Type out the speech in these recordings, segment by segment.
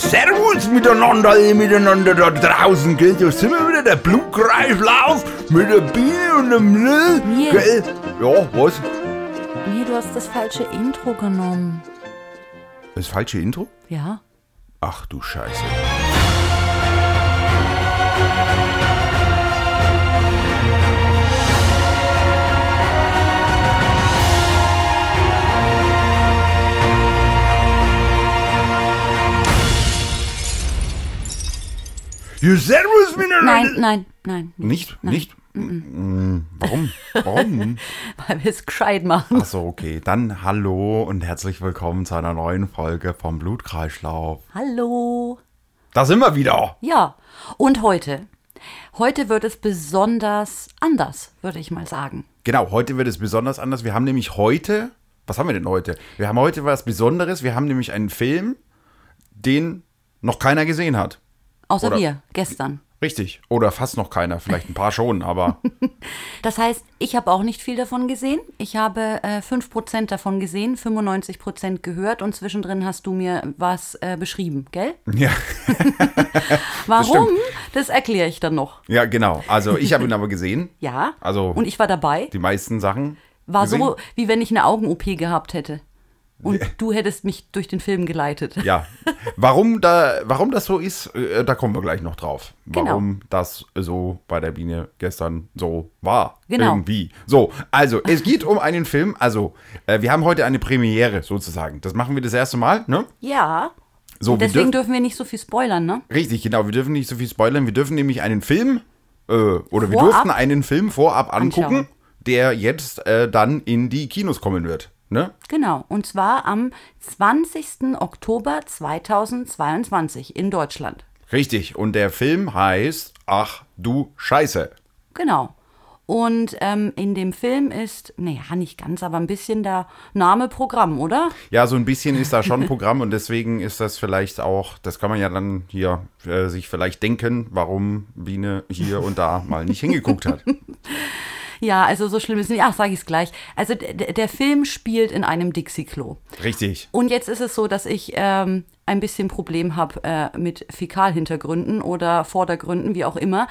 Servus miteinander, alle miteinander da draußen, gell? Da sind wir wieder, der Blutkreislauf mit der Biene und dem Lil, Nils. gell? Ja, was? Nee, du hast das falsche Intro genommen. Das falsche Intro? Ja? Ach du Scheiße. Servus miteinander. Nein, nein, nein. Nicht? Nicht? Mm, Warum? Warum? Weil wir es gescheit machen. Achso, okay. Dann hallo und herzlich willkommen zu einer neuen Folge vom Blutkreislauf. Hallo. Da sind wir wieder. Ja, und heute? Heute wird es besonders anders, würde ich mal sagen. Genau, heute wird es besonders anders. Wir haben nämlich heute, was haben wir denn heute? Wir haben heute was Besonderes. Wir haben nämlich einen Film, den noch keiner gesehen hat. Außer Oder- wir, gestern. Richtig. Oder fast noch keiner. Vielleicht ein paar schon, aber Das heißt, ich habe auch nicht viel davon gesehen. Ich habe äh, 5% davon gesehen, 95% gehört und zwischendrin hast du mir was äh, beschrieben, gell? ja. Warum? Das, erkläre ich dann noch. Ja, genau. Also ich habe ihn aber gesehen. Ja. Also Und ich war dabei. die meisten Sachen. War gesehen. so, wie wenn ich eine Augen-OP gehabt hätte. Und du hättest mich durch den Film geleitet. Ja. Warum, da, warum das so ist, äh, da kommen wir gleich noch drauf. Genau. Warum das so bei der Biene gestern so war. Genau. Irgendwie. So, also, es geht um einen Film. Also, äh, wir haben heute eine Premiere sozusagen. Das machen wir das erste Mal, ne? Ja. So, Und wir deswegen dürfen- dürfen wir nicht so viel spoilern, ne? Richtig, genau. Wir dürfen nicht so viel spoilern. Wir dürfen nämlich einen Film, äh, oder wir Vorab? durften einen Film vorab angucken, Anschauen. der jetzt äh, dann in die Kinos kommen wird. Ne? Genau. Und zwar am 20. Oktober 2022 in Deutschland. Richtig. Und der Film heißt Ach du Scheiße. Genau. Und ähm, in dem Film ist, naja, nicht ganz, aber ein bisschen der Name Programm, oder? Ja, so ein bisschen ist da schon Programm und deswegen ist das vielleicht auch, das kann man ja dann hier äh, sich vielleicht denken, warum Biene hier und da mal nicht hingeguckt hat. Ja, also so schlimm ist es nicht. Ach, sag ich es gleich. Also der Film spielt in einem Dixie-Klo. Richtig. Und jetzt ist es so, dass ich ähm, ein bisschen Problem habe äh, mit Fäkalhintergründen oder Vordergründen, wie auch immer.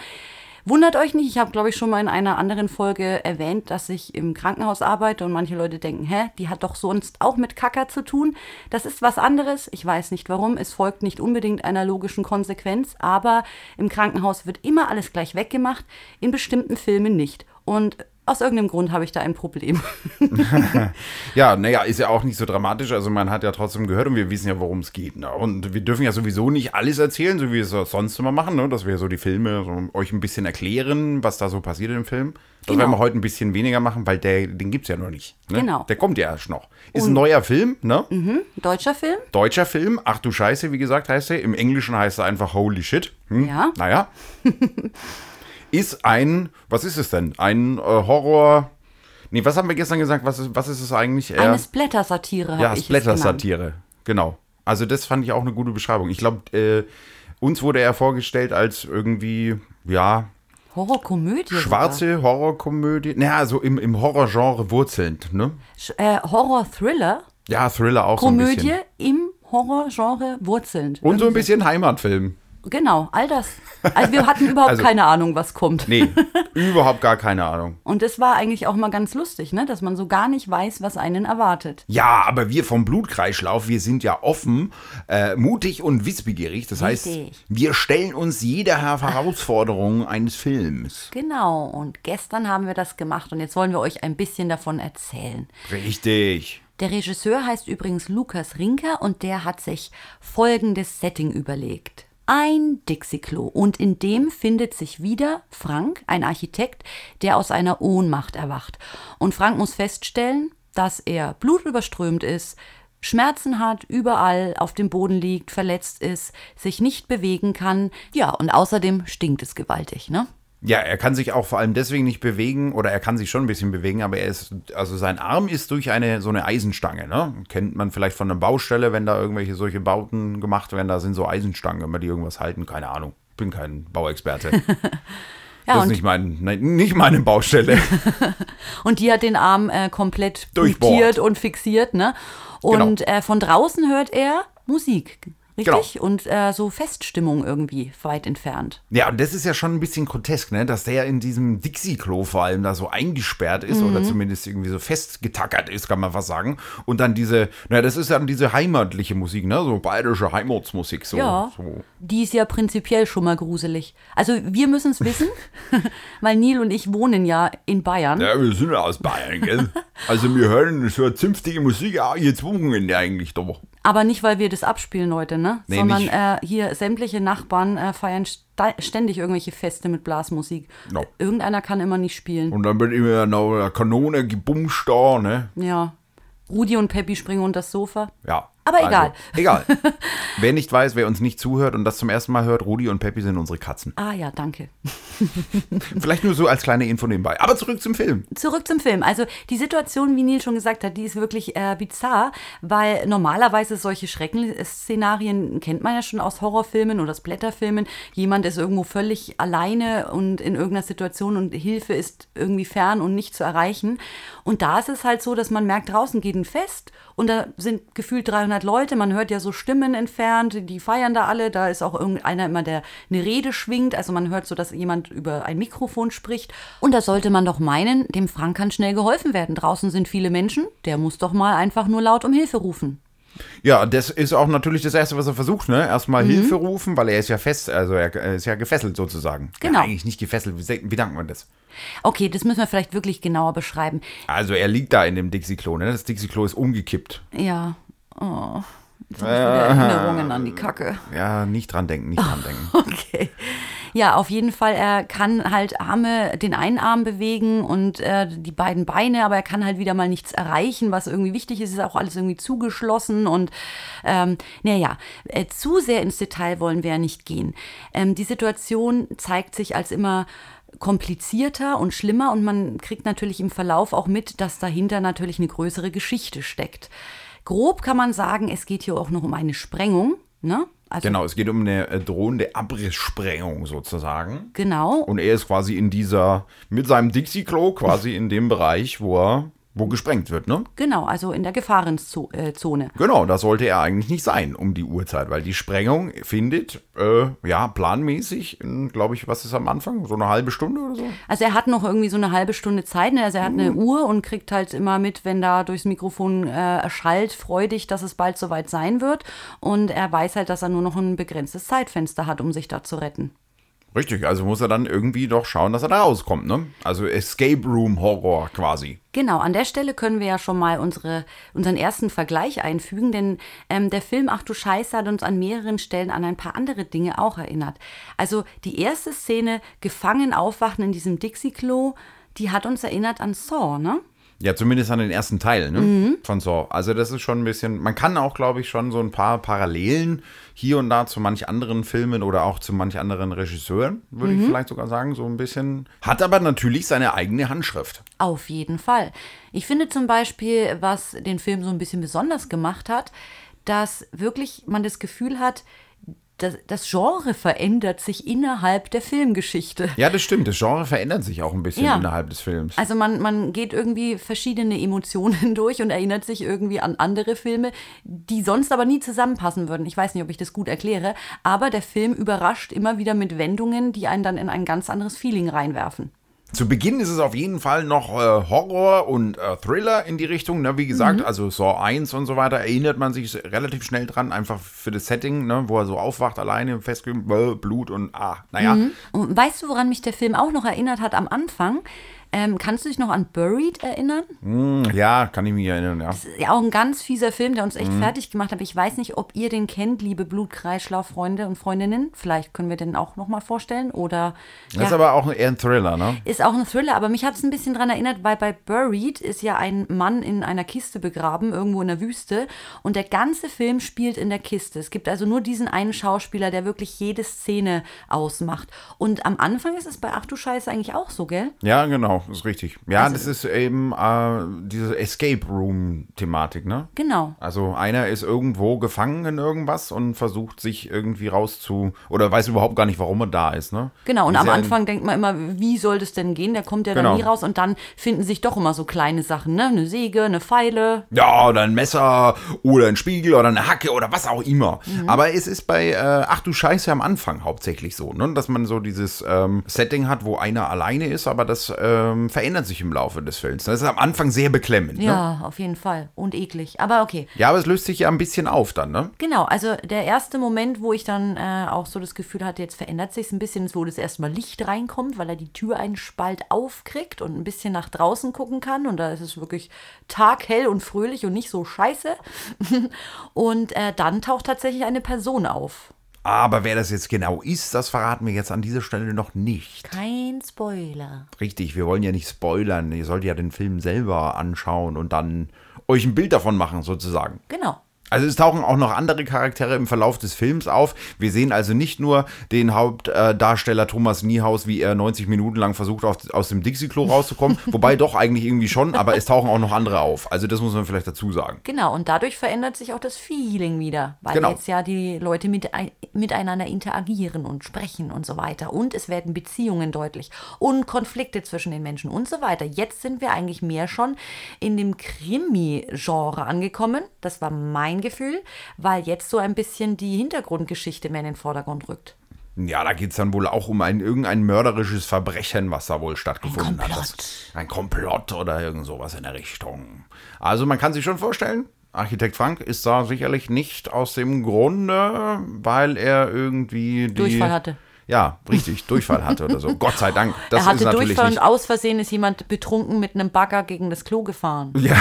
Wundert euch nicht, ich habe, glaube ich, schon mal in einer anderen Folge erwähnt, dass ich im Krankenhaus arbeite und manche Leute denken, hä, die hat doch sonst auch mit Kacker zu tun. Das ist was anderes. Ich weiß nicht warum. Es folgt nicht unbedingt einer logischen Konsequenz, aber im Krankenhaus wird immer alles gleich weggemacht, in bestimmten Filmen nicht. Und aus irgendeinem Grund habe ich da ein Problem. Ja, naja, ist ja auch nicht so dramatisch. Also man hat ja trotzdem gehört und wir wissen ja, worum es geht. Ne? Und wir dürfen ja sowieso nicht alles erzählen, so wie wir es sonst immer machen, ne? dass wir so die Filme so euch ein bisschen erklären, was da so passiert im Film. Das Genau. werden wir heute ein bisschen weniger machen, weil der, den gibt es ja noch nicht. Ne? Genau. Der kommt ja erst noch. Ist ein neuer Film, ne? Deutscher Film? Deutscher Film. Ach du Scheiße, wie gesagt, heißt er. Im Englischen heißt er einfach Holy Shit. Hm? Ja. Naja. ist ein, was ist es denn? Ein äh, Horror. Nee, was haben wir gestern gesagt? Was ist, was ist es eigentlich? Eher- Eine Splatter-Satire ja. Splatter-Satire. Genau. Also, das fand ich auch eine gute Beschreibung. Ich glaube, äh, uns wurde er vorgestellt als irgendwie, ja, Horrorkomödie. schwarze Horrorkomödie. Naja, so im, im Horrorgenre wurzelnd, ne? sogar. Äh, Horror-Thriller, Ja, Thriller auch so ein Komödie bisschen. im Horrorgenre wurzelnd. Und so ein bisschen Heimatfilm. Genau, all das. Also wir hatten überhaupt Also- keine Ahnung, was kommt. Nee, überhaupt gar keine Ahnung. Und das war eigentlich auch mal ganz lustig, ne? dass man so gar nicht weiß, was einen erwartet. Ja, aber wir vom Blutkreislauf, wir sind ja offen, äh, mutig und wissbegierig. Das heißt, Richtig. wir stellen uns jeder Herausforderung eines Films. Genau, und gestern haben wir das gemacht und jetzt wollen wir euch ein bisschen davon erzählen. Richtig. Der Regisseur heißt übrigens Lukas Rinker und der hat sich folgendes Setting überlegt. Ein Dixie-Klo und in dem findet sich wieder Frank, ein Architekt, der aus einer Ohnmacht erwacht. Und Frank muss feststellen, dass er blutüberströmt ist, Schmerzen hat, überall auf dem Boden liegt, verletzt ist, sich nicht bewegen kann. Ja, und außerdem stinkt es gewaltig, ne? Ja, er kann sich auch vor allem deswegen nicht bewegen, oder er kann sich schon ein bisschen bewegen, aber er ist, also sein Arm ist durch eine, so eine Eisenstange, ne? Kennt man vielleicht von einer Baustelle, wenn da irgendwelche solche Bauten gemacht werden, da sind so Eisenstangen, immer die irgendwas halten, keine Ahnung. Bin kein Bauexperte. Ja, das ist nicht, mein, nein, nicht meine Baustelle. und die hat den Arm äh, komplett Durchbohrt. punktiert und fixiert, ne? Und äh, von draußen hört er Musik. Richtig? Und äh, so Feststimmung irgendwie weit entfernt. Ja, und das ist ja schon ein bisschen grotesk, ne? dass der in diesem Dixie-Klo vor allem da so eingesperrt ist oder zumindest irgendwie so festgetackert ist, kann man fast sagen. Und dann diese, naja, das ist dann diese heimatliche Musik, ne? so bayerische Heimatsmusik. So, Ja, so. die ist ja prinzipiell schon mal gruselig. Also wir müssen es wissen, weil Neil und ich wohnen ja in Bayern. Ja, wir sind ja aus Bayern, gell? Also wir hören so zünftige Musik auch jetzt Wochenende eigentlich doch. Aber nicht, weil wir das abspielen heute, ne? Nee, Sondern nicht. äh, hier sämtliche Nachbarn äh, feiern ständig irgendwelche Feste mit Blasmusik. No. Irgendeiner kann immer nicht spielen. Und dann wird immer noch eine Kanone gebumst da, ne? Ja. Rudi und Peppi springen unter das Sofa. Ja. Aber egal. Also, egal. wer nicht weiß, wer uns nicht zuhört und das zum ersten Mal hört, Rudi und Peppi sind unsere Katzen. Ah ja, danke. Vielleicht nur so als kleine Info nebenbei. Aber zurück zum Film. Zurück zum Film. Also die Situation, wie Neil schon gesagt hat, die ist wirklich äh, bizarr, weil normalerweise solche Schreckensszenarien kennt man ja schon aus Horrorfilmen oder aus Blätterfilmen. Jemand ist irgendwo völlig alleine und in irgendeiner Situation und Hilfe ist irgendwie fern und nicht zu erreichen. Und da ist es halt so, dass man merkt, draußen geht ein Fest und da sind gefühlt 300 Leute. Man hört ja so Stimmen entfernt, die feiern da alle. Da ist auch irgendeiner immer, der eine Rede schwingt. Also man hört so, dass jemand über ein Mikrofon spricht. Und da sollte man doch meinen, dem Frank kann schnell geholfen werden. Draußen sind viele Menschen. Der muss doch mal einfach nur laut um Hilfe rufen. Ja, das ist auch natürlich das Erste, was er versucht, ne? Erstmal Mhm. Hilfe rufen, weil er ist ja fest, also er ist ja gefesselt sozusagen. Genau. Ja, eigentlich nicht gefesselt, wie, wie dankt man das? Okay, das müssen wir vielleicht wirklich genauer beschreiben. Also er liegt da in dem Dixie-Klo, ne? Das Dixie-Klo ist umgekippt. Ja. Oh. Jetzt habe ich wieder Erinnerungen an die Kacke. Ja, nicht dran denken, nicht dran denken. Okay. Ja, auf jeden Fall, er kann halt Arme, den einen Arm bewegen und äh, die beiden Beine, aber er kann halt wieder mal nichts erreichen, was irgendwie wichtig ist, ist auch alles irgendwie zugeschlossen und ähm, naja, äh, zu sehr ins Detail wollen wir ja nicht gehen. Ähm, die Situation zeigt sich als immer komplizierter und schlimmer und man kriegt natürlich im Verlauf auch mit, dass dahinter natürlich eine größere Geschichte steckt. Grob kann man sagen, es geht hier auch noch um eine Sprengung, ne? Also, Genau, es geht um eine äh, drohende Abrisssprengung sozusagen. Genau. Und er ist quasi in dieser, mit seinem Dixie-Klo quasi in dem Bereich, wo er, wo gesprengt wird, ne? Genau, also in der Gefahrenzone. Genau, da sollte er eigentlich nicht sein um die Uhrzeit, weil die Sprengung findet, äh, ja, planmäßig, glaube ich, was ist am Anfang? So eine halbe Stunde oder so? Also er hat noch irgendwie so eine halbe Stunde Zeit. ne? Also er hat eine Uhr und kriegt halt immer mit, wenn da durchs Mikrofon äh, erschallt, freudig, dass es bald soweit sein wird. Und er weiß halt, dass er nur noch ein begrenztes Zeitfenster hat, um sich da zu retten. Richtig, also muss er dann irgendwie doch schauen, dass er da rauskommt, ne? Also Escape Room Horror quasi. Genau, an der Stelle können wir ja schon mal unsere, unseren ersten Vergleich einfügen, denn ähm, der Film Ach du Scheiße hat uns an mehreren Stellen an ein paar andere Dinge auch erinnert. Also die erste Szene, gefangen aufwachen in diesem Dixie-Klo, die hat uns erinnert an Saw, ne? Ja, zumindest an den ersten Teil, ne? Von Saw. Also das ist schon ein bisschen, man kann auch, glaube ich, schon so ein paar Parallelen hier und da zu manch anderen Filmen oder auch zu manch anderen Regisseuren, würde ich vielleicht sogar sagen, so ein bisschen. Hat aber natürlich seine eigene Handschrift. Auf jeden Fall. Ich finde zum Beispiel, was den Film so ein bisschen besonders gemacht hat, dass wirklich man das Gefühl hat, das, das Genre verändert sich innerhalb der Filmgeschichte. Ja, das stimmt. Das Genre verändert sich auch ein bisschen Ja. innerhalb des Films. Also man, man geht irgendwie verschiedene Emotionen durch und erinnert sich irgendwie an andere Filme, die sonst aber nie zusammenpassen würden. Ich weiß nicht, ob ich das gut erkläre, aber der Film überrascht immer wieder mit Wendungen, die einen dann in ein ganz anderes Feeling reinwerfen. Zu Beginn ist es auf jeden Fall noch äh, Horror und äh, Thriller in die Richtung. Ne? Wie gesagt, also Saw 1 und so weiter erinnert man sich relativ schnell dran, einfach für das Setting, ne? wo er so aufwacht, alleine, festgeblieben, Blut und ah, naja. Und weißt du, woran mich der Film auch noch erinnert hat am Anfang? Ähm, kannst du dich noch an Buried erinnern? Hm, ja, kann ich mich erinnern, ja. Das ist ja auch ein ganz fieser Film, der uns echt fertig gemacht hat. Ich weiß nicht, ob ihr den kennt, liebe Blutkreislauf-Freunde und Freundinnen. Vielleicht können wir den auch noch mal vorstellen. Oder Das ist aber auch eher ein Thriller, ne? ist auch ein Thriller, aber mich hat es ein bisschen daran erinnert, weil bei Buried ist ja ein Mann in einer Kiste begraben, irgendwo in der Wüste. Und der ganze Film spielt in der Kiste. Es gibt also nur diesen einen Schauspieler, der wirklich jede Szene ausmacht. Und am Anfang ist es bei Ach du Scheiße eigentlich auch so, gell? Ja, genau. Genau, ist richtig. Ja, also, das ist eben äh, diese Escape Room-Thematik, ne? Genau. Also einer ist irgendwo gefangen in irgendwas und versucht sich irgendwie rauszu oder weiß überhaupt gar nicht, warum er da ist, ne? Genau, und am Anfang denkt man immer, wie soll das denn gehen? Der kommt ja genau. dann nie raus und dann finden sich doch immer so kleine Sachen, ne? Eine Säge, eine Pfeile. Ja, oder ein Messer oder ein Spiegel oder eine Hacke oder was auch immer. Mhm. Aber es ist bei äh, Ach du Scheiße am Anfang hauptsächlich so, ne? Dass man so dieses ähm, Setting hat, wo einer alleine ist, aber das ähm, verändert sich im Laufe des Films. Das ist am Anfang sehr beklemmend. Ne? Ja, ne? auf jeden Fall. Und eklig. Aber okay. Ja, aber es löst sich ja ein bisschen auf dann, ne? Genau, also der erste Moment, wo ich dann äh, auch so das Gefühl hatte, jetzt verändert sich es ein bisschen, ist, wo das erstmal Licht reinkommt, weil er die Tür einen Spalt aufkriegt und ein bisschen nach draußen gucken kann. Und da ist es wirklich taghell und fröhlich und nicht so scheiße. und äh, dann taucht tatsächlich eine Person auf. Aber wer das jetzt genau ist, das verraten wir jetzt an dieser Stelle noch nicht. Kein Spoiler. Richtig, wir wollen ja nicht spoilern. Ihr sollt ja den Film selber anschauen und dann euch ein Bild davon machen, sozusagen. Genau. Also es tauchen auch noch andere Charaktere im Verlauf des Films auf. Wir sehen also nicht nur den Hauptdarsteller Thomas Niehaus, wie er 90 Minuten lang versucht, aus dem Dixie-Klo rauszukommen. Wobei doch eigentlich irgendwie schon, aber es tauchen auch noch andere auf. Also das muss man vielleicht dazu sagen. Genau, und dadurch verändert sich auch das Feeling wieder, weil genau. jetzt ja die Leute mit, miteinander interagieren und sprechen und so weiter. Und es werden Beziehungen deutlich und Konflikte zwischen den Menschen und so weiter. Jetzt sind wir eigentlich mehr schon in dem Krimi-Genre angekommen. Das war mein Gefühl, weil jetzt so ein bisschen die Hintergrundgeschichte mehr in den Vordergrund rückt. Ja, da geht es dann wohl auch um ein irgendein mörderisches Verbrechen, was da wohl stattgefunden ein hat. Das, ein Komplott oder irgend sowas in der Richtung. Also man kann sich schon vorstellen, Architekt Frank ist da sicherlich nicht aus dem Grunde, weil er irgendwie die Durchfall hatte ja, richtig, Durchfall hatte oder so. Gott sei Dank. Das er hatte ist Durchfall nicht. und aus Versehen ist jemand betrunken mit einem Bagger gegen das Klo gefahren. Ja,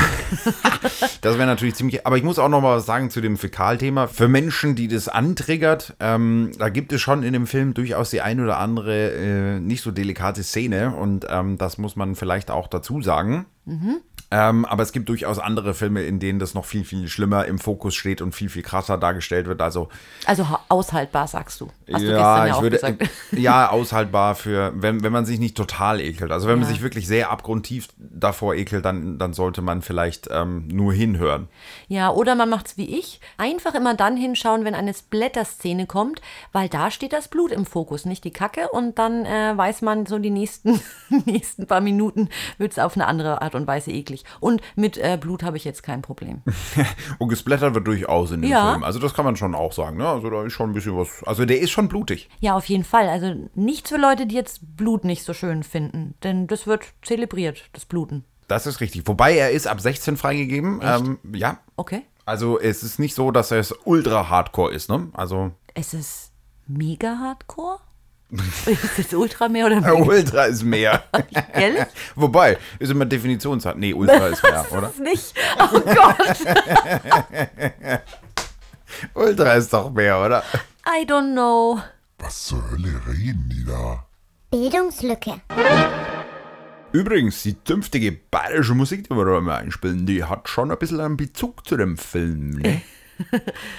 das wäre natürlich ziemlich. Aber ich muss auch noch mal was sagen zu dem Fäkalthema. Für Menschen, die das antriggert, ähm, da gibt es schon in dem Film durchaus die ein oder andere äh, nicht so delikate Szene und ähm, das muss man vielleicht auch dazu sagen. Mhm. Ähm, aber es gibt durchaus andere Filme, in denen das noch viel, viel schlimmer im Fokus steht und viel, viel krasser dargestellt wird. Also, also aushaltbar, sagst du. Hast ja, du ja ich würde, gesagt. ja, aushaltbar für, wenn, wenn man sich nicht total ekelt. Also wenn ja. man sich wirklich sehr abgrundtief davor ekelt, dann, dann sollte man vielleicht ähm, nur hinhören. Ja, oder man macht es wie ich. Einfach immer dann hinschauen, wenn eine Splatter-Szene kommt, weil da steht das Blut im Fokus, nicht die Kacke. Und dann äh, weiß man so die nächsten, nächsten paar Minuten wird es auf eine andere Art und Weise eklig eklig. Und mit äh, Blut habe ich jetzt kein Problem. und gesplattert wird durchaus in dem ja. Film. Also das kann man schon auch sagen. Ne? Also da ist schon ein bisschen was. Also der ist schon blutig. Ja, auf jeden Fall. Also nichts für Leute, die jetzt Blut nicht so schön finden. Denn das wird zelebriert, das Bluten. Das ist richtig. Wobei er ist ab 16 freigegeben. Ähm, ja. Okay. Also es ist nicht so, dass es ultra hardcore ist, ne? Also. Es ist mega hardcore? Ist das Ultra mehr oder mehr? Ultra ist mehr. Ehrlich? Wobei, ist immer Definitionssache. Nee, Ultra ist mehr, das oder? Ist nicht. Oh Gott. Ultra ist doch mehr, oder? I don't know. Was zur Hölle reden die da? Bildungslücke. Übrigens, die zünftige bayerische Musik, die wir da mal einspielen, die hat schon ein bisschen einen Bezug zu dem Film. Ne?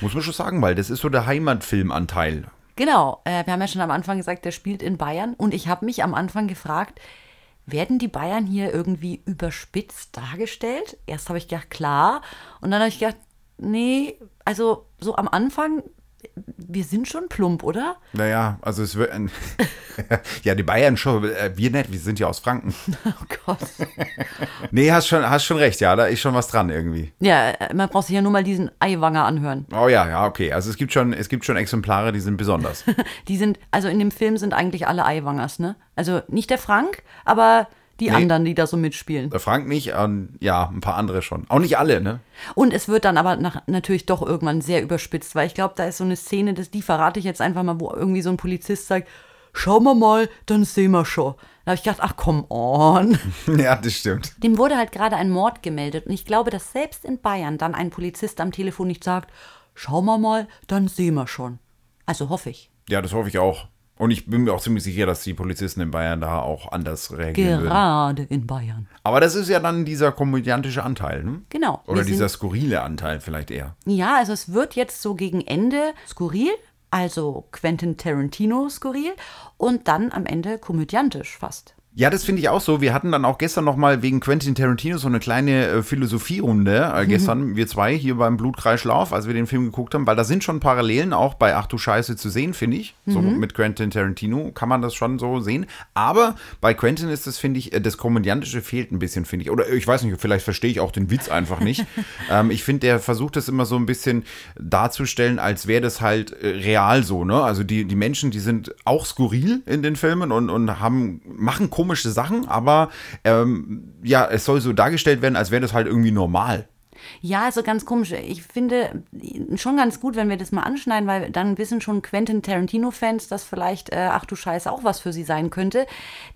Muss man schon sagen, weil das ist so der Heimatfilmanteil. Genau, äh, wir haben ja schon am Anfang gesagt, der spielt in Bayern und ich habe mich am Anfang gefragt, werden die Bayern hier irgendwie überspitzt dargestellt? Erst habe ich gedacht, klar, und dann habe ich gedacht, nee, also so am Anfang wir sind schon plump, oder? Naja, also es wird. ja, die Bayern schon. Äh, wir nicht, wir sind ja aus Franken. Oh Gott. nee, hast schon, hast schon recht, ja, da ist schon was dran irgendwie. Ja, äh, man braucht sich ja nur mal diesen Eiwanger anhören. Oh ja, ja, okay. Also es gibt schon, es gibt schon Exemplare, die sind besonders. die sind, also in dem Film sind eigentlich alle Eiwangers, ne? Also nicht der Frank, aber die nee, anderen, die da so mitspielen. Der Frank nicht, ähm, ja, ein paar andere schon. Auch nicht alle, ne? Und es wird dann aber nach, natürlich doch irgendwann sehr überspitzt, weil ich glaube, da ist so eine Szene, das, die verrate ich jetzt einfach mal, wo irgendwie so ein Polizist sagt, schauen wir mal, dann sehen wir schon. Da habe ich gedacht, ach come on. ja, das stimmt. Dem wurde halt gerade ein Mord gemeldet und ich glaube, dass selbst in Bayern dann ein Polizist am Telefon nicht sagt, schauen wir mal, dann sehen wir schon. Also hoffe ich. Ja, das hoffe ich auch. Und ich bin mir auch ziemlich sicher, dass die Polizisten in Bayern da auch anders reagieren Gerade würden. in Bayern. Aber das ist ja dann dieser komödiantische Anteil, ne? Genau. Oder dieser skurrile Anteil vielleicht eher. Ja, also es wird jetzt so gegen Ende skurril, also Quentin Tarantino skurril und dann am Ende komödiantisch fast. Ja, das finde ich auch so. Wir hatten dann auch gestern noch mal wegen Quentin Tarantino so eine kleine äh, Philosophierunde. Äh, gestern, wir zwei hier beim Blutkreislauf, als wir den Film geguckt haben, weil da sind schon Parallelen auch bei Ach du Scheiße zu sehen, finde ich. So mit Quentin Tarantino kann man das schon so sehen. Aber bei Quentin ist das, finde ich, äh, das Komödiantische fehlt ein bisschen, finde ich. Oder ich weiß nicht, vielleicht verstehe ich auch den Witz einfach nicht. ähm, ich finde, der versucht das immer so ein bisschen darzustellen, als wäre das halt äh, real so, ne? Also die, die Menschen, die sind auch skurril in den Filmen und, und haben, machen komische Sachen, aber ähm, ja, es soll so dargestellt werden, als wäre das halt irgendwie normal. Ja, also ganz komisch. Ich finde schon ganz gut, wenn wir das mal anschneiden, weil dann wissen schon Quentin Tarantino-Fans, dass vielleicht, äh, ach du Scheiße, auch was für sie sein könnte.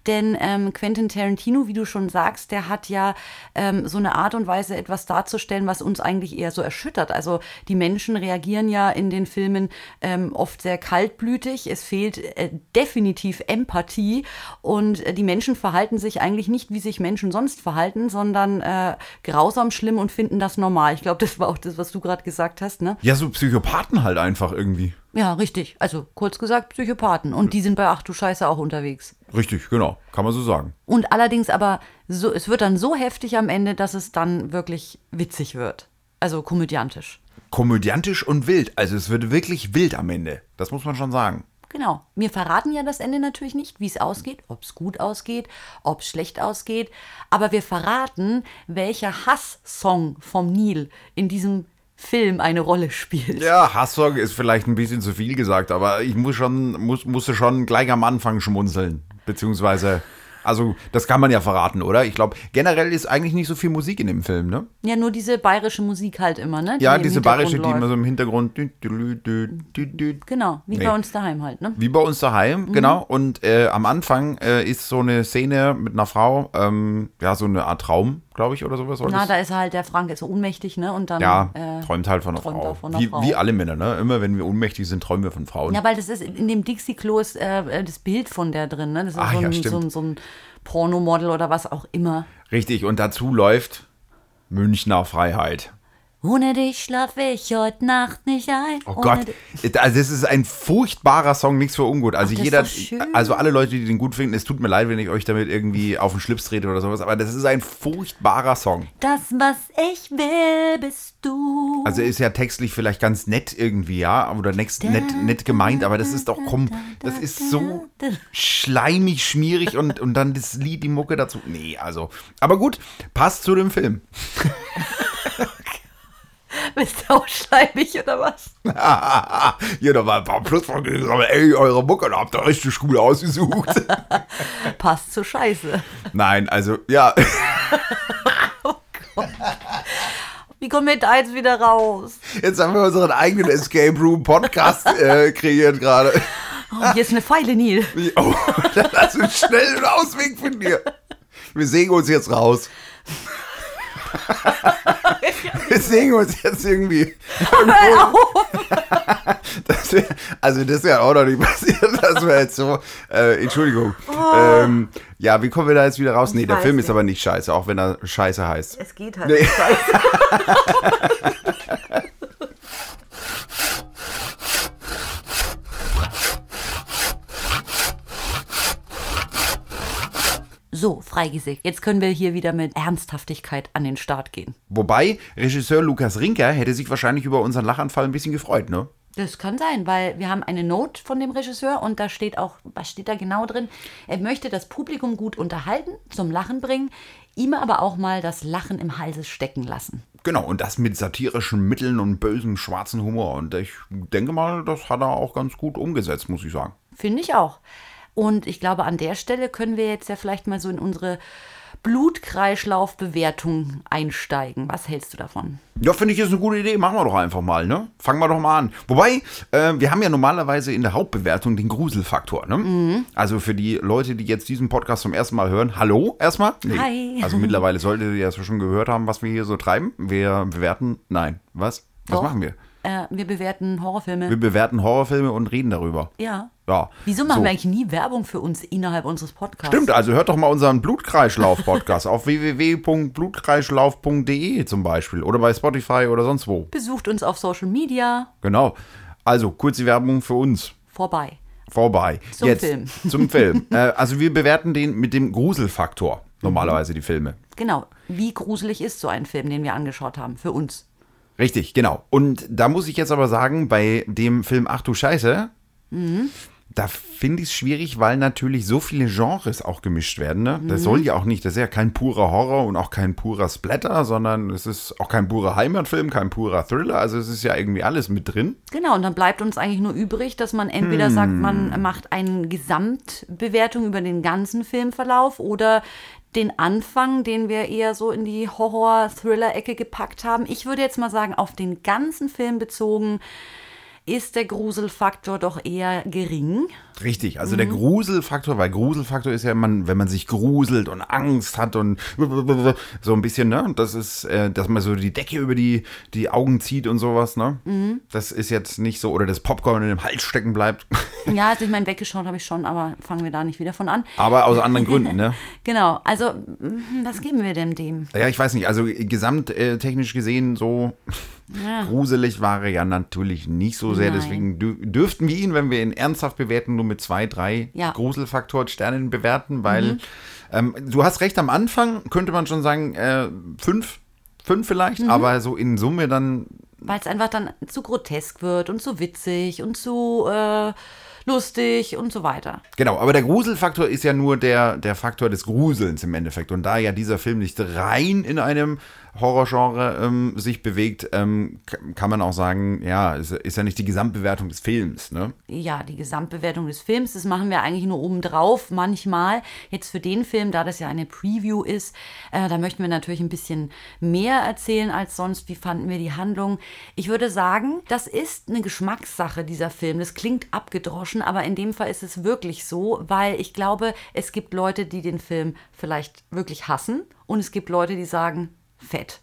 Denn ähm, Quentin Tarantino, wie du schon sagst, der hat ja ähm, so eine Art und Weise, etwas darzustellen, was uns eigentlich eher so erschüttert. Also die Menschen reagieren ja in den Filmen ähm, oft sehr kaltblütig. Es fehlt äh, definitiv Empathie und äh, die Menschen verhalten sich eigentlich nicht, wie sich Menschen sonst verhalten, sondern äh, grausam schlimm und finden das normal. Ich glaube, das war auch das, was du gerade gesagt hast, ne? Ja, so Psychopathen halt einfach irgendwie. Ja, richtig. Also kurz gesagt Psychopathen. Und die sind bei Ach du Scheiße auch unterwegs. Richtig, genau. Kann man so sagen. Und allerdings aber, so, es wird dann so heftig am Ende, dass es dann wirklich witzig wird. Also komödiantisch. Komödiantisch und wild. Also es wird wirklich wild am Ende. Das muss man schon sagen. Genau. Wir verraten ja das Ende natürlich nicht, wie es ausgeht, ob es gut ausgeht, ob es schlecht ausgeht. Aber wir verraten, welcher Hass-Song vom Nil in diesem Film eine Rolle spielt. Ja, Hasssong ist vielleicht ein bisschen zu viel gesagt, aber ich muss schon, muss, musste schon gleich am Anfang schmunzeln. Beziehungsweise, also das kann man ja verraten, oder? Ich glaube, generell ist eigentlich nicht so viel Musik in dem Film, ne? Ja, nur diese bayerische Musik halt immer, ne? Die Ja, diese bayerische, die läuft. immer so im Hintergrund. dü- dü- dü- dü- dü- Genau, wie Nee. bei uns daheim halt, ne? Wie bei uns daheim, Mhm. genau. Und äh, am Anfang äh, ist so eine Szene mit einer Frau, ähm, ja, so eine Art Traum, glaube ich, oder sowas. soll Na, da ist halt der Frank ist so ohnmächtig, ne? Und dann. ja, äh, träumt halt von einer träumt Frau. von einer wie, Frau. wie alle Männer, ne? Immer wenn wir ohnmächtig sind, träumen wir von Frauen. Ja, weil das ist in dem Dixie-Klo ist äh, das Bild von der drin, ne? Das ist Ah, so, ja, ein, stimmt. so, ein, so ein Pornomodel oder was auch immer. Richtig, und dazu läuft Münchner Freiheit. Ohne dich schlaf ich heute Nacht nicht ein. Oh Gott, also das ist ein furchtbarer Song, nichts für ungut. Also Ach, jeder, also alle Leute, die den gut finden, es tut mir leid, wenn ich euch damit irgendwie auf den Schlips trete oder sowas, aber das ist ein furchtbarer Song. Das, was ich will, bist du. Also ist ja textlich vielleicht ganz nett irgendwie, ja, oder nett, nett, nett gemeint, aber das ist doch, komm, das ist so schleimig, schmierig und, und dann das Lied, die Mucke dazu. Nee, also, aber gut, passt zu dem Film. Bist du auch schleimig oder was? Hier nochmal ein paar aber ey, eure Mucke, da habt ihr richtig gut ausgesucht. Passt zur Scheiße. Nein, also, ja. Wie kommen wir da jetzt wieder raus? Jetzt haben wir unseren eigenen Escape Room Podcast äh, kreiert gerade. Oh, hier ist eine Pfeile, Nil. Oh, lass uns schnell einen Ausweg von dir. Wir sägen uns jetzt raus. Wir sägen uns jetzt irgendwie. Das wär, also das ja auch noch nicht passiert. Das wäre jetzt so. Äh, Entschuldigung. Ähm, ja, wie kommen wir da jetzt wieder raus? Nee, der Film ist aber nicht scheiße, auch wenn er scheiße heißt. Es geht halt. Nee. So, freigesägt. Jetzt können wir hier wieder mit Ernsthaftigkeit an den Start gehen. Wobei, Regisseur Lukas Rinker hätte sich wahrscheinlich über unseren Lachanfall ein bisschen gefreut, ne? Das kann sein, weil wir haben eine Note von dem Regisseur und da steht auch, was steht da genau drin? Er möchte das Publikum gut unterhalten, zum Lachen bringen, ihm aber auch mal das Lachen im Halse stecken lassen. Genau, und das mit satirischen Mitteln und bösem schwarzen Humor. Und ich denke mal, das hat er auch ganz gut umgesetzt, muss ich sagen. Finde ich auch. Und ich glaube, an der Stelle können wir jetzt ja vielleicht mal so in unsere Blutkreislaufbewertung einsteigen. Was hältst du davon? Ja, finde ich, ist eine gute Idee. Machen wir doch einfach mal, ne? Fangen wir doch mal an. Wobei, äh, wir haben ja normalerweise in der Hauptbewertung den Gruselfaktor, ne? Also für die Leute, die jetzt diesen Podcast zum ersten Mal hören, hallo erstmal. Nee. Hi. Also mittlerweile solltet ihr ja schon gehört haben, was wir hier so treiben. Wir bewerten, nein, was? Was Doch. machen wir? Äh, wir bewerten Horrorfilme. Wir bewerten Horrorfilme und reden darüber. ja. Ja. Wieso machen So. wir eigentlich nie Werbung für uns innerhalb unseres Podcasts? Stimmt, also hört doch mal unseren Blutkreislauf-Podcast auf www.blutkreislauf.de zum Beispiel oder bei Spotify oder sonst wo. Besucht uns auf Social Media Genau. Also, kurze Werbung für uns. vorbei. vorbei. Zum Jetzt Film. zum Film. Äh, also wir bewerten den mit dem Gruselfaktor, normalerweise die Filme. Genau. Wie gruselig ist so ein Film, den wir angeschaut haben, für uns? Richtig, genau. Und da muss ich jetzt aber sagen, bei dem Film Ach du Scheiße, da finde ich es schwierig, weil natürlich so viele Genres auch gemischt werden. Ne? Das soll ja auch nicht, das ist ja kein purer Horror und auch kein purer Splatter, sondern es ist auch kein purer Heimatfilm, kein purer Thriller. Also es ist ja irgendwie alles mit drin. Genau, und dann bleibt uns eigentlich nur übrig, dass man entweder sagt, man macht eine Gesamtbewertung über den ganzen Filmverlauf oder den Anfang, den wir eher so in die Horror-Thriller-Ecke gepackt haben. Ich würde jetzt mal sagen, auf den ganzen Film bezogen ist der Gruselfaktor doch eher gering. Richtig, also der Gruselfaktor, weil Gruselfaktor ist ja, man, wenn man sich gruselt und Angst hat und so ein bisschen, ne? Und das ist, äh, dass man so die Decke über die, die Augen zieht und sowas, ne? Das ist jetzt nicht so, oder das Popcorn in dem Hals stecken bleibt. Ja, also ich meine, weggeschaut habe ich schon, aber fangen wir da nicht wieder von an. Aber aus anderen Gründen, ne? Genau, also mm, was geben wir denn dem? Ja, ich weiß nicht, also gesamttechnisch gesehen so Ja. gruselig war er ja natürlich nicht so sehr, Nein. deswegen dü dürften wir ihn, wenn wir ihn ernsthaft bewerten, nur mit zwei, drei Ja. Mhm. Gruselfaktor Sternen bewerten, weil ähm, du hast recht, am Anfang könnte man schon sagen, äh, fünf, fünf vielleicht, Mhm. aber so in Summe dann Weil es einfach dann zu grotesk wird und zu witzig und zu äh, lustig und so weiter. Genau, aber der Gruselfaktor ist ja nur der, der Faktor des Gruselns im Endeffekt. Und da ja dieser Film nicht rein in einem Horrorgenre ähm, sich bewegt, ähm, kann man auch sagen, ja, ist, ist ja nicht die Gesamtbewertung des Films. Ne? Ja, die Gesamtbewertung des Films, das machen wir eigentlich nur obendrauf manchmal. Jetzt für den Film, da das ja eine Preview ist, äh, da möchten wir natürlich ein bisschen mehr erzählen als sonst. Wie fanden wir die Handlung? Ich würde sagen, das ist eine Geschmackssache, dieser Film. Das klingt abgedroschen, aber in dem Fall ist es wirklich so, weil ich glaube, es gibt Leute, die den Film vielleicht wirklich hassen und es gibt Leute, die sagen, fett.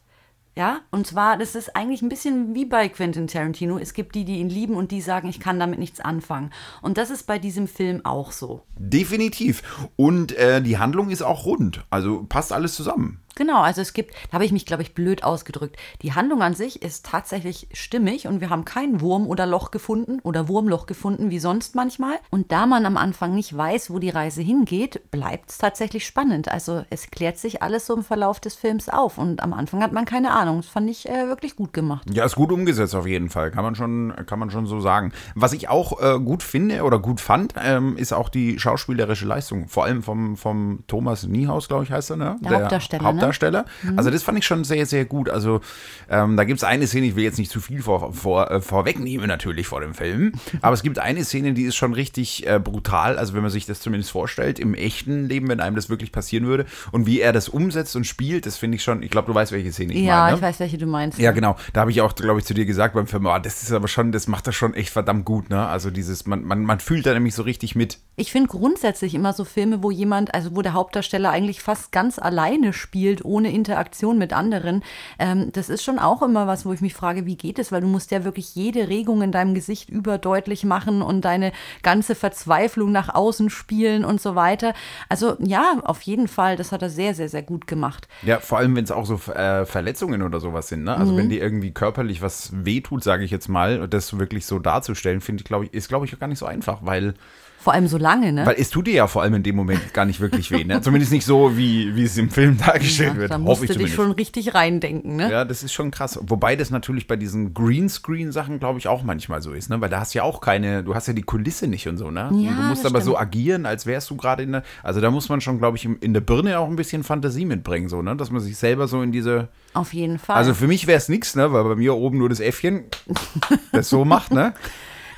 Ja, und zwar, das ist eigentlich ein bisschen wie bei Quentin Tarantino. Es gibt die, die ihn lieben und die sagen, ich kann damit nichts anfangen. Und das ist bei diesem Film auch so. Definitiv. Und äh, die Handlung ist auch rund. Also passt alles zusammen. Genau, also es gibt, da habe ich mich, glaube ich, blöd ausgedrückt. Die Handlung an sich ist tatsächlich stimmig und wir haben kein Wurm oder Loch gefunden oder Wurmloch gefunden wie sonst manchmal. Und da man am Anfang nicht weiß, wo die Reise hingeht, bleibt es tatsächlich spannend. Also es klärt sich alles so im Verlauf des Films auf und am Anfang hat man keine Ahnung. Das fand ich äh, wirklich gut gemacht. Ja, ist gut umgesetzt auf jeden Fall, kann man schon, kann man schon so sagen. Was ich auch äh, gut finde oder gut fand, ähm, ist auch die schauspielerische Leistung. Vor allem vom, vom Thomas Niehaus, glaube ich, heißt er, ne? Der Hauptdarsteller, ne? Hauptdarsteller. Also das fand ich schon sehr, sehr gut. Also ähm, da gibt es eine Szene, ich will jetzt nicht zu viel vor, vor, äh, vorwegnehmen natürlich vor dem Film, aber es gibt eine Szene, die ist schon richtig äh, brutal, also wenn man sich das zumindest vorstellt, im echten Leben, wenn einem das wirklich passieren würde und wie er das umsetzt und spielt, das finde ich schon, ich glaube, du weißt, welche Szene ich ja, meine. ne? ich weiß, welche du meinst. Ja, genau. Da habe ich auch, glaube ich, zu dir gesagt beim Film, oh, das ist aber schon, das macht er schon echt verdammt gut, ne? Also dieses, man, man, man fühlt da nämlich so richtig mit. Ich finde grundsätzlich immer so Filme, wo jemand, also wo der Hauptdarsteller eigentlich fast ganz alleine spielt, ohne Interaktion mit anderen. Ähm, das ist schon auch immer was, wo ich mich frage, wie geht es? Weil du musst ja wirklich jede Regung in deinem Gesicht überdeutlich machen und deine ganze Verzweiflung nach außen spielen und so weiter. Also ja, auf jeden Fall, das hat er sehr, sehr, sehr gut gemacht. Ja, vor allem, wenn es auch so äh, Verletzungen oder sowas sind, ne? Also wenn dir irgendwie körperlich was wehtut, sage ich jetzt mal, das wirklich so darzustellen, finde ich, glaube ich, ist, glaube ich, auch gar nicht so einfach, weil, Vor allem so lange, ne? weil es tut dir ja vor allem in dem Moment gar nicht wirklich weh, ne? Zumindest nicht so, wie, wie es im Film dargestellt wird, da musst du dich zumindest. schon richtig reindenken, ne? Ja, das ist schon krass. Wobei das natürlich bei diesen Greenscreen-Sachen, glaube ich, auch manchmal so ist, ne? Weil da hast du ja auch keine, du hast ja die Kulisse nicht und so, ne? Ja, du musst aber so stimmt. agieren, als wärst du gerade in der. Also da muss man schon, glaube ich, in der Birne auch ein bisschen Fantasie mitbringen, so, ne? Dass man sich selber so in diese. Auf jeden Fall. Also für mich wäre es nichts, ne? Weil bei mir oben nur das Äffchen das so macht, ne?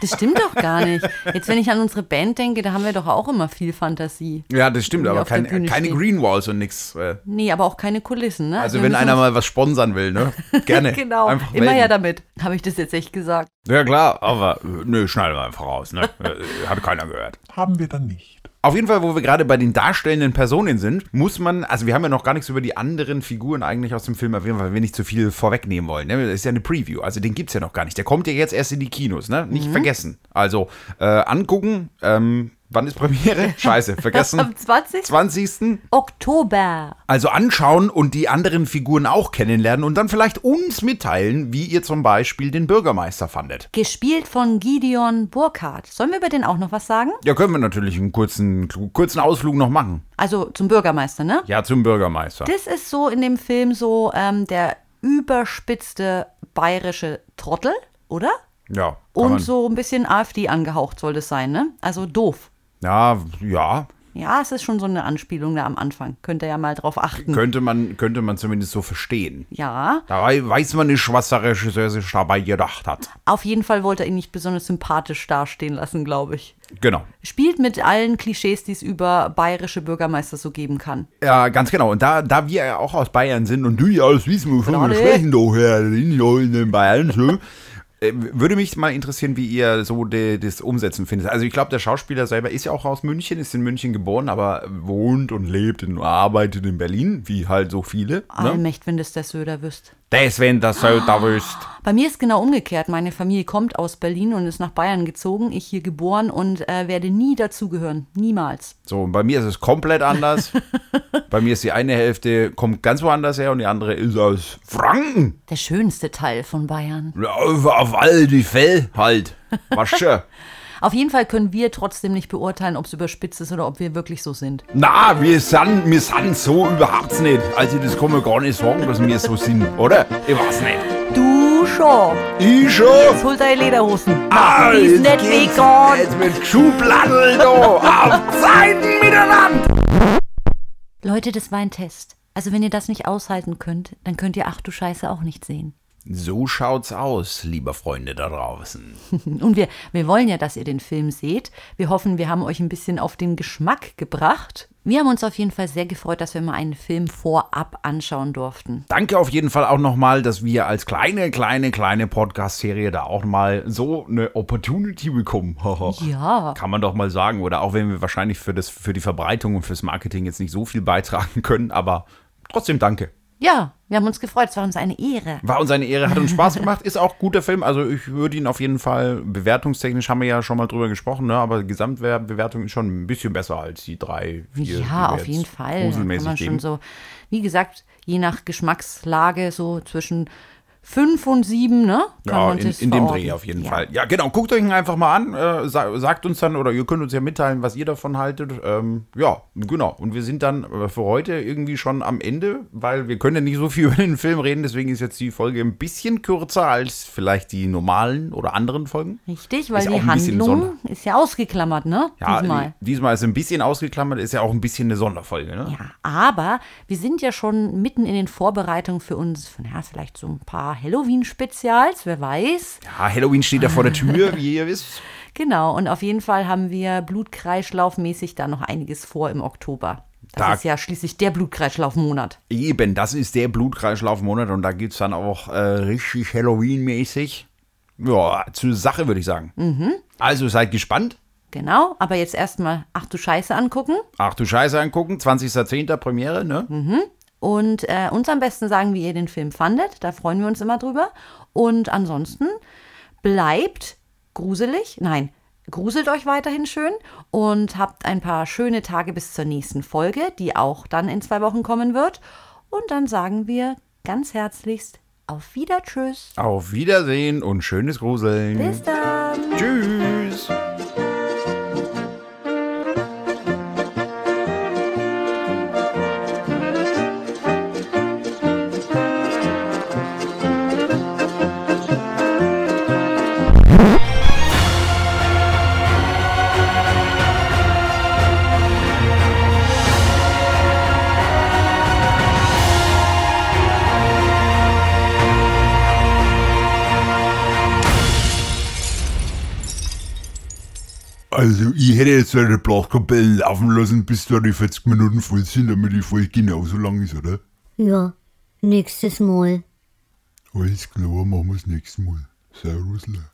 Das stimmt doch gar nicht. Jetzt, wenn ich an unsere Band denke, da haben wir doch auch immer viel Fantasie. Ja, das stimmt, aber kein, keine stehen. Green Walls und nix. Äh, Nee, aber auch keine Kulissen, ne? also wir wenn einer mal was sponsern will, ne? Gerne. Genau, Einfach immer melden. her damit. Habe ich das jetzt echt gesagt? Ja klar, aber äh, nö, schneiden wir einfach raus, ne? Äh, Hat keiner gehört. Haben wir dann nicht. Auf jeden Fall, wo wir gerade bei den darstellenden Personen sind, muss man, also wir haben ja noch gar nichts über die anderen Figuren eigentlich aus dem Film erwähnt, weil wir nicht zu viel vorwegnehmen wollen. Ne? Das ist ja eine Preview, also den gibt's ja noch gar nicht. Der kommt ja jetzt erst in die Kinos, ne? Nicht vergessen. Also äh, angucken, ähm, Wann ist Premiere? Scheiße, vergessen. Am 20. 20. Oktober. Also anschauen und die anderen Figuren auch kennenlernen und dann vielleicht uns mitteilen, wie ihr zum Beispiel den Bürgermeister fandet. Gespielt von Gideon Burkhardt. Sollen wir über den auch noch was sagen? Ja, können wir natürlich einen kurzen, kurzen Ausflug noch machen. Also zum Bürgermeister, ne? Ja, zum Bürgermeister. Das ist so in dem Film so ähm, der überspitzte bayerische Trottel, oder? Ja. Und man- so ein bisschen AfD angehaucht soll das sein, ne? Also doof. Ja, ja. Ja, es ist schon so eine Anspielung da am Anfang. Könnt ihr ja mal drauf achten. Könnte man, könnte man zumindest so verstehen. Ja, Da wei- weiß man nicht, was der Regisseur sich dabei gedacht hat. auf jeden Fall wollte er ihn nicht besonders sympathisch dastehen lassen, glaube ich. Genau. Spielt mit allen Klischees, die es über bayerische Bürgermeister so geben kann. Ja, ganz genau. Und da, da wir ja auch aus Bayern sind und du ja aus Wiesbaden wir sprechen doch in in den Bayern so. Äh, Würde mich mal interessieren, wie ihr so de, das Umsetzen findet. Also ich glaube, der Schauspieler selber ist ja auch aus München, ist in München geboren, aber wohnt und lebt und arbeitet in Berlin, wie halt so viele. Ne? Allmächt, wenn das der Söder wüsst. Das, wenn das so da wüsst. Bei mir ist genau umgekehrt. Meine Familie kommt aus Berlin und ist nach Bayern gezogen. Ich hier geboren und äh, werde nie dazugehören. Niemals. So, und bei mir ist es komplett anders. bei mir ist die eine Hälfte, kommt ganz woanders her und die andere ist aus Franken. Der schönste Teil von Bayern. Ja, Auf, all die Fell halt. Wasche. Auf jeden Fall können wir trotzdem nicht beurteilen, ob es überspitzt ist oder ob wir wirklich so sind. Na, wir sind, wir sind so überhaupt nicht. Also das kann man gar nicht sagen, dass wir so sind, oder? Ich weiß nicht. Du schon. Ich schon. Jetzt hol deine Lederhosen. Ah, die ist jetzt nicht vegan. Jetzt wird Schubladdel da. Auf Zeiten miteinander. Leute, das war ein Test. Also wenn ihr das nicht aushalten könnt, dann könnt ihr Ach du Scheiße auch nicht sehen. So schaut's aus, liebe Freunde da draußen. Und wir, wir wollen ja, dass ihr den Film seht. Wir hoffen, wir haben euch ein bisschen auf den Geschmack gebracht. Wir haben uns auf jeden Fall sehr gefreut, dass wir mal einen Film vorab anschauen durften. Danke auf jeden Fall auch nochmal, dass wir als kleine, kleine, kleine Podcast-Serie da auch mal so eine Opportunity bekommen. Ja. Kann man doch mal sagen. Oder auch wenn wir wahrscheinlich für, das, für die Verbreitung und fürs Marketing jetzt nicht so viel beitragen können, aber trotzdem danke. Ja, wir haben uns gefreut. Es war uns eine Ehre. War uns eine Ehre, hat uns Spaß gemacht, ist auch guter Film. Also ich würde ihn auf jeden Fall, bewertungstechnisch haben wir ja schon mal drüber gesprochen, ne? aber Gesamtbewertung ist schon ein bisschen besser als die drei, vier. die Ja, auf jeden Fall. Kann man schon geben. so, wie gesagt, je nach Geschmackslage so zwischen fünf und sieben, ne? Kann Ja, in, in dem. Dreh auf jeden ja. Fall. Ja, genau. Guckt euch ihn einfach mal an. Äh, sa sagt uns dann, oder ihr könnt uns ja mitteilen, was ihr davon haltet. Ähm, ja, genau. Und wir sind dann äh, für heute irgendwie schon am Ende, weil wir können ja nicht so viel über den Film reden. Deswegen ist jetzt die Folge ein bisschen kürzer als vielleicht die normalen oder anderen Folgen. Richtig, weil die Handlung ist ja ausgeklammert, ne? Ja, Diesmal. diesmal ist ein bisschen ausgeklammert, ist ja auch ein bisschen eine Sonderfolge. Ne? Ja, aber wir sind ja schon mitten in den Vorbereitungen für uns, ja, vielleicht so ein paar Halloween-Spezials, wer weiß. Ja, Halloween steht ja vor der Tür, wie ihr wisst. Genau, und auf jeden Fall haben wir blutkreislaufmäßig da noch einiges vor im Oktober. Das Da- ist ja schließlich der Blutkreislaufmonat. Eben, das ist der Blutkreislaufmonat und da gibt es dann auch äh, richtig Halloween-mäßig. Ja, zur Sache würde ich sagen. Mhm. Also seid gespannt. Genau, aber jetzt erstmal Ach du Scheiße angucken Ach du Scheiße angucken, 20.10. Premiere, ne? Mhm. Und äh, uns am besten sagen, wie ihr den Film fandet. Da freuen wir uns immer drüber. Und ansonsten bleibt gruselig, nein, gruselt euch weiterhin schön und habt ein paar schöne Tage bis zur nächsten Folge, die auch dann in zwei Wochen kommen wird. Und dann sagen wir ganz herzlichst auf Wieder, Tschüss. Auf Wiedersehen und schönes Gruseln. Bis dann. Tschüss. Hätte jetzt eine Blaskapelle laufen lassen, bis da die 40 Minuten voll sind, damit die Folge genauso lang ist, oder? Ja, nächstes Mal. Alles klar, machen wir das nächste Mal. Servus. la.